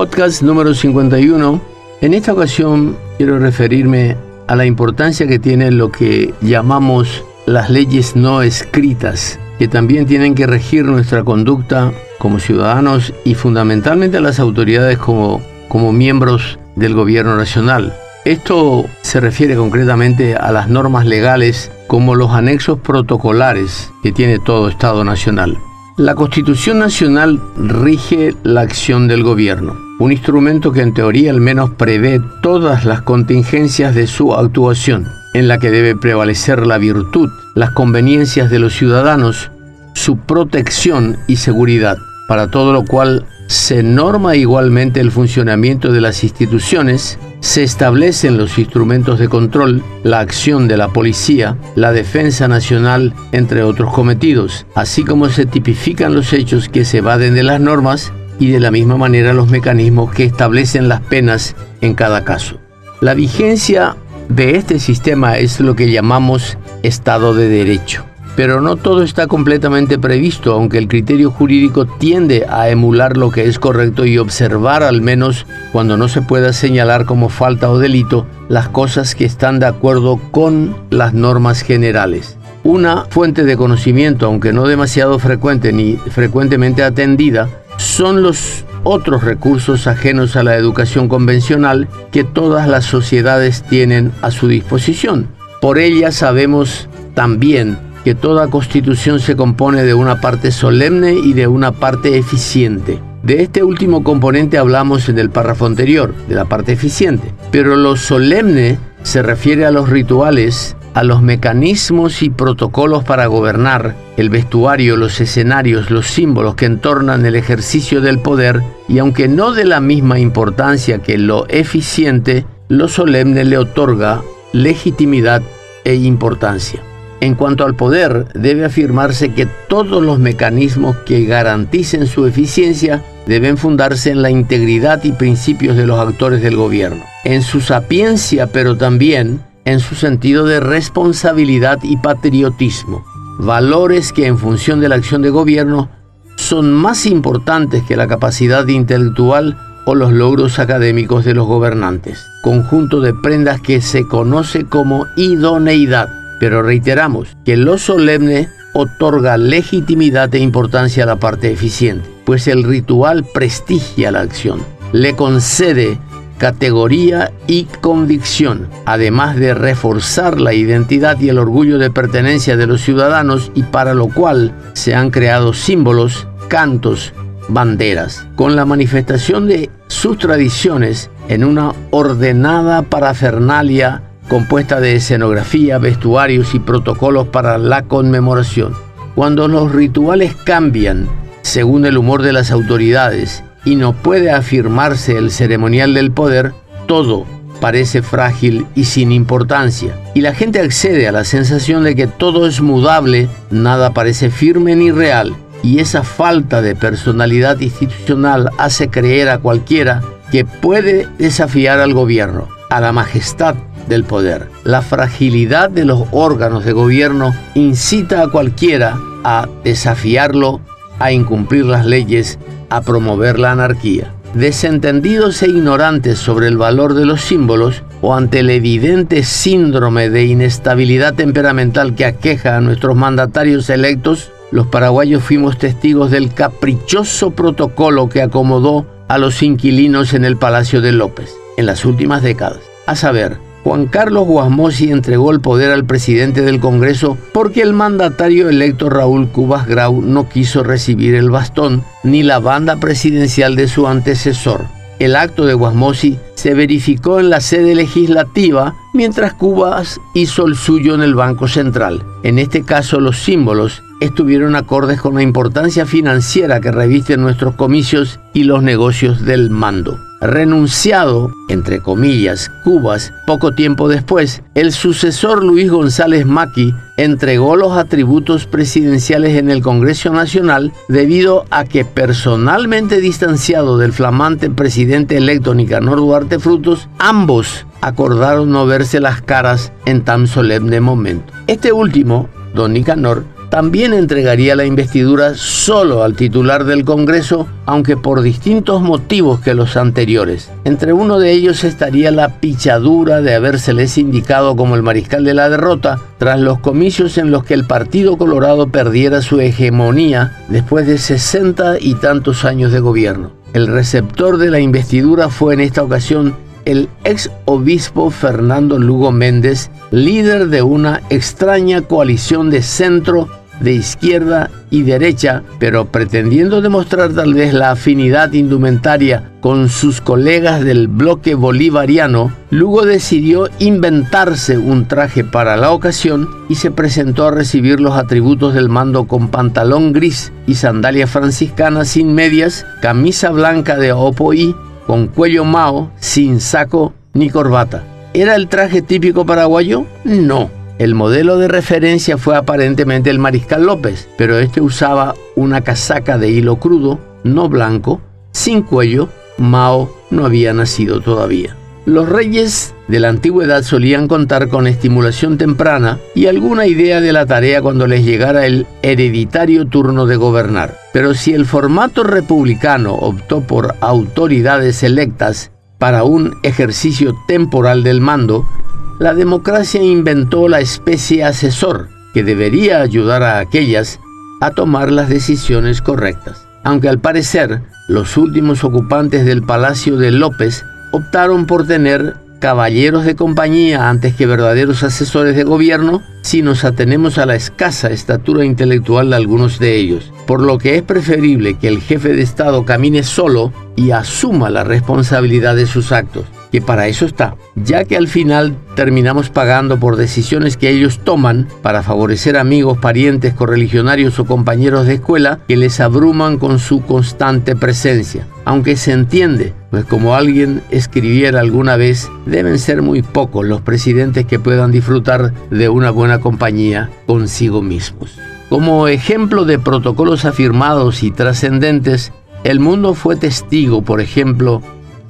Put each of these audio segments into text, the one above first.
podcast número 51. En esta ocasión quiero referirme a la importancia que tiene lo que llamamos las leyes no escritas, que también tienen que regir nuestra conducta como ciudadanos y fundamentalmente a las autoridades como, como miembros del gobierno nacional. Esto se refiere concretamente a las normas legales como los anexos protocolares que tiene todo Estado nacional. La Constitución Nacional rige la acción del gobierno, un instrumento que en teoría al menos prevé todas las contingencias de su actuación, en la que debe prevalecer la virtud, las conveniencias de los ciudadanos, su protección y seguridad, para todo lo cual se norma igualmente el funcionamiento de las instituciones, se establecen los instrumentos de control, la acción de la policía, la defensa nacional, entre otros cometidos, así como se tipifican los hechos que se evaden de las normas y de la misma manera los mecanismos que establecen las penas en cada caso. La vigencia de este sistema es lo que llamamos Estado de Derecho. Pero no todo está completamente previsto, aunque el criterio jurídico tiende a emular lo que es correcto y observar al menos cuando no se pueda señalar como falta o delito las cosas que están de acuerdo con las normas generales. Una fuente de conocimiento, aunque no demasiado frecuente ni frecuentemente atendida, son los otros recursos ajenos a la educación convencional que todas las sociedades tienen a su disposición. Por ella sabemos también que toda constitución se compone de una parte solemne y de una parte eficiente. De este último componente hablamos en el párrafo anterior, de la parte eficiente. Pero lo solemne se refiere a los rituales, a los mecanismos y protocolos para gobernar, el vestuario, los escenarios, los símbolos que entornan el ejercicio del poder, y aunque no de la misma importancia que lo eficiente, lo solemne le otorga legitimidad e importancia. En cuanto al poder, debe afirmarse que todos los mecanismos que garanticen su eficiencia deben fundarse en la integridad y principios de los actores del gobierno, en su sapiencia, pero también en su sentido de responsabilidad y patriotismo, valores que en función de la acción de gobierno son más importantes que la capacidad intelectual o los logros académicos de los gobernantes, conjunto de prendas que se conoce como idoneidad. Pero reiteramos que lo solemne otorga legitimidad e importancia a la parte eficiente, pues el ritual prestigia la acción, le concede categoría y convicción, además de reforzar la identidad y el orgullo de pertenencia de los ciudadanos y para lo cual se han creado símbolos, cantos, banderas, con la manifestación de sus tradiciones en una ordenada parafernalia compuesta de escenografía, vestuarios y protocolos para la conmemoración. Cuando los rituales cambian según el humor de las autoridades y no puede afirmarse el ceremonial del poder, todo parece frágil y sin importancia. Y la gente accede a la sensación de que todo es mudable, nada parece firme ni real. Y esa falta de personalidad institucional hace creer a cualquiera que puede desafiar al gobierno, a la majestad del poder. La fragilidad de los órganos de gobierno incita a cualquiera a desafiarlo, a incumplir las leyes, a promover la anarquía. Desentendidos e ignorantes sobre el valor de los símbolos o ante el evidente síndrome de inestabilidad temperamental que aqueja a nuestros mandatarios electos, los paraguayos fuimos testigos del caprichoso protocolo que acomodó a los inquilinos en el Palacio de López en las últimas décadas. A saber, Juan Carlos Guasmosi entregó el poder al presidente del Congreso porque el mandatario electo Raúl Cubas Grau no quiso recibir el bastón ni la banda presidencial de su antecesor. El acto de Guasmosi se verificó en la sede legislativa mientras Cubas hizo el suyo en el Banco Central. En este caso los símbolos estuvieron acordes con la importancia financiera que revisten nuestros comicios y los negocios del mando renunciado, entre comillas, Cubas, poco tiempo después, el sucesor Luis González Maki entregó los atributos presidenciales en el Congreso Nacional debido a que personalmente distanciado del flamante presidente electo Nicanor Duarte Frutos, ambos acordaron no verse las caras en tan solemne momento. Este último, don Nicanor, también entregaría la investidura solo al titular del Congreso, aunque por distintos motivos que los anteriores. Entre uno de ellos estaría la pichadura de habérseles indicado como el mariscal de la derrota tras los comicios en los que el Partido Colorado perdiera su hegemonía después de sesenta y tantos años de gobierno. El receptor de la investidura fue en esta ocasión el ex obispo Fernando Lugo Méndez, líder de una extraña coalición de centro, de izquierda y derecha, pero pretendiendo demostrar tal vez la afinidad indumentaria con sus colegas del bloque bolivariano, Lugo decidió inventarse un traje para la ocasión y se presentó a recibir los atributos del mando con pantalón gris y sandalia franciscana sin medias, camisa blanca de opoí con cuello mao, sin saco ni corbata. ¿Era el traje típico paraguayo? No. El modelo de referencia fue aparentemente el Mariscal López, pero este usaba una casaca de hilo crudo, no blanco, sin cuello. Mao no había nacido todavía. Los reyes de la antigüedad solían contar con estimulación temprana y alguna idea de la tarea cuando les llegara el hereditario turno de gobernar. Pero si el formato republicano optó por autoridades electas para un ejercicio temporal del mando, la democracia inventó la especie asesor que debería ayudar a aquellas a tomar las decisiones correctas. Aunque al parecer los últimos ocupantes del Palacio de López optaron por tener caballeros de compañía antes que verdaderos asesores de gobierno si nos atenemos a la escasa estatura intelectual de algunos de ellos, por lo que es preferible que el jefe de Estado camine solo y asuma la responsabilidad de sus actos que para eso está, ya que al final terminamos pagando por decisiones que ellos toman para favorecer amigos, parientes, correligionarios o compañeros de escuela que les abruman con su constante presencia. Aunque se entiende, pues como alguien escribiera alguna vez, deben ser muy pocos los presidentes que puedan disfrutar de una buena compañía consigo mismos. Como ejemplo de protocolos afirmados y trascendentes, el mundo fue testigo, por ejemplo,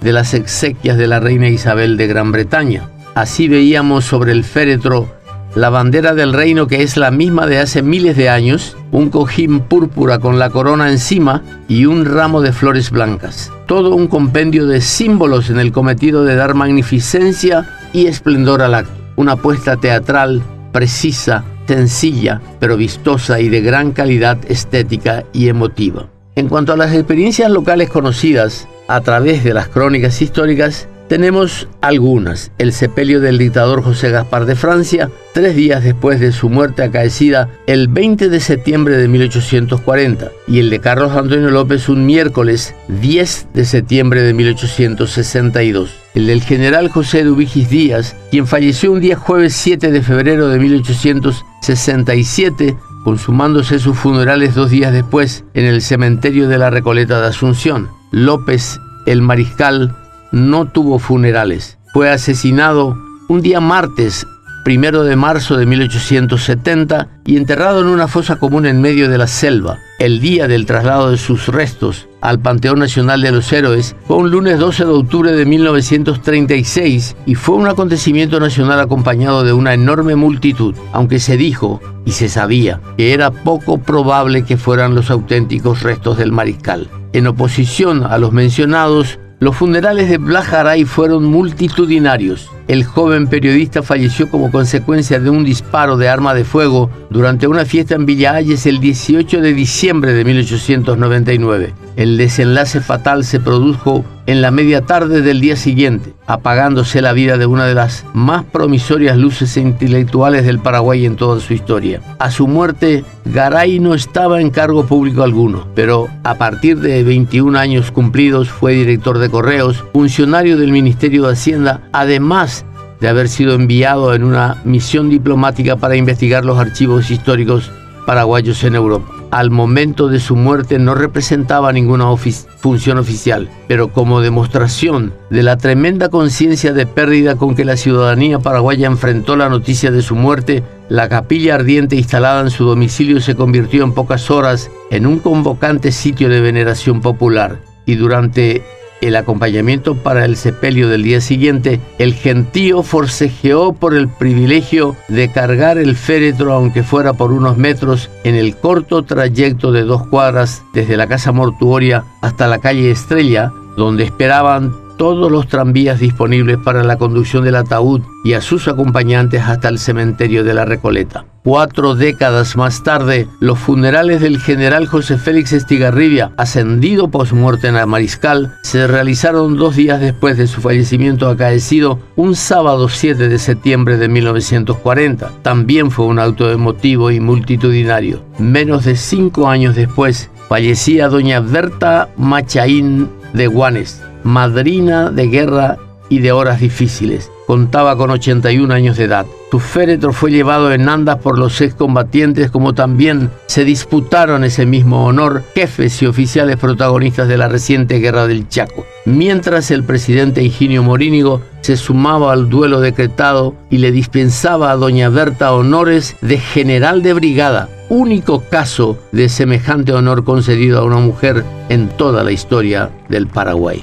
de las exequias de la reina Isabel de Gran Bretaña. Así veíamos sobre el féretro la bandera del reino que es la misma de hace miles de años, un cojín púrpura con la corona encima y un ramo de flores blancas. Todo un compendio de símbolos en el cometido de dar magnificencia y esplendor al acto. Una apuesta teatral precisa, sencilla, pero vistosa y de gran calidad estética y emotiva. En cuanto a las experiencias locales conocidas, a través de las crónicas históricas, tenemos algunas. El sepelio del dictador José Gaspar de Francia, tres días después de su muerte acaecida el 20 de septiembre de 1840, y el de Carlos Antonio López un miércoles 10 de septiembre de 1862. El del general José Dubigis Díaz, quien falleció un día jueves 7 de febrero de 1867, consumándose sus funerales dos días después en el cementerio de la Recoleta de Asunción. López, el mariscal, no tuvo funerales. Fue asesinado un día martes, primero de marzo de 1870, y enterrado en una fosa común en medio de la selva. El día del traslado de sus restos al Panteón Nacional de los Héroes fue un lunes 12 de octubre de 1936 y fue un acontecimiento nacional acompañado de una enorme multitud, aunque se dijo y se sabía que era poco probable que fueran los auténticos restos del mariscal. En oposición a los mencionados, los funerales de Blajaray fueron multitudinarios. El joven periodista falleció como consecuencia de un disparo de arma de fuego durante una fiesta en Villa Ayes el 18 de diciembre de 1899. El desenlace fatal se produjo en la media tarde del día siguiente, apagándose la vida de una de las más promisorias luces intelectuales del Paraguay en toda su historia. A su muerte, Garay no estaba en cargo público alguno, pero a partir de 21 años cumplidos fue director de correos, funcionario del Ministerio de Hacienda, además de haber sido enviado en una misión diplomática para investigar los archivos históricos paraguayos en Europa. Al momento de su muerte no representaba ninguna función oficial, pero como demostración de la tremenda conciencia de pérdida con que la ciudadanía paraguaya enfrentó la noticia de su muerte, la capilla ardiente instalada en su domicilio se convirtió en pocas horas en un convocante sitio de veneración popular y durante el acompañamiento para el sepelio del día siguiente, el gentío forcejeó por el privilegio de cargar el féretro, aunque fuera por unos metros, en el corto trayecto de dos cuadras desde la casa mortuoria hasta la calle Estrella, donde esperaban todos los tranvías disponibles para la conducción del ataúd y a sus acompañantes hasta el cementerio de la Recoleta. Cuatro décadas más tarde, los funerales del general José Félix Estigarribia, ascendido muerte a mariscal, se realizaron dos días después de su fallecimiento acaecido, un sábado 7 de septiembre de 1940. También fue un auto emotivo y multitudinario. Menos de cinco años después, fallecía doña Berta Machaín de Guanes, madrina de guerra y de horas difíciles. Contaba con 81 años de edad. Su féretro fue llevado en andas por los excombatientes como también se disputaron ese mismo honor jefes y oficiales protagonistas de la reciente guerra del Chaco. Mientras el presidente Higinio Morínigo se sumaba al duelo decretado y le dispensaba a doña Berta honores de general de brigada, único caso de semejante honor concedido a una mujer en toda la historia del Paraguay.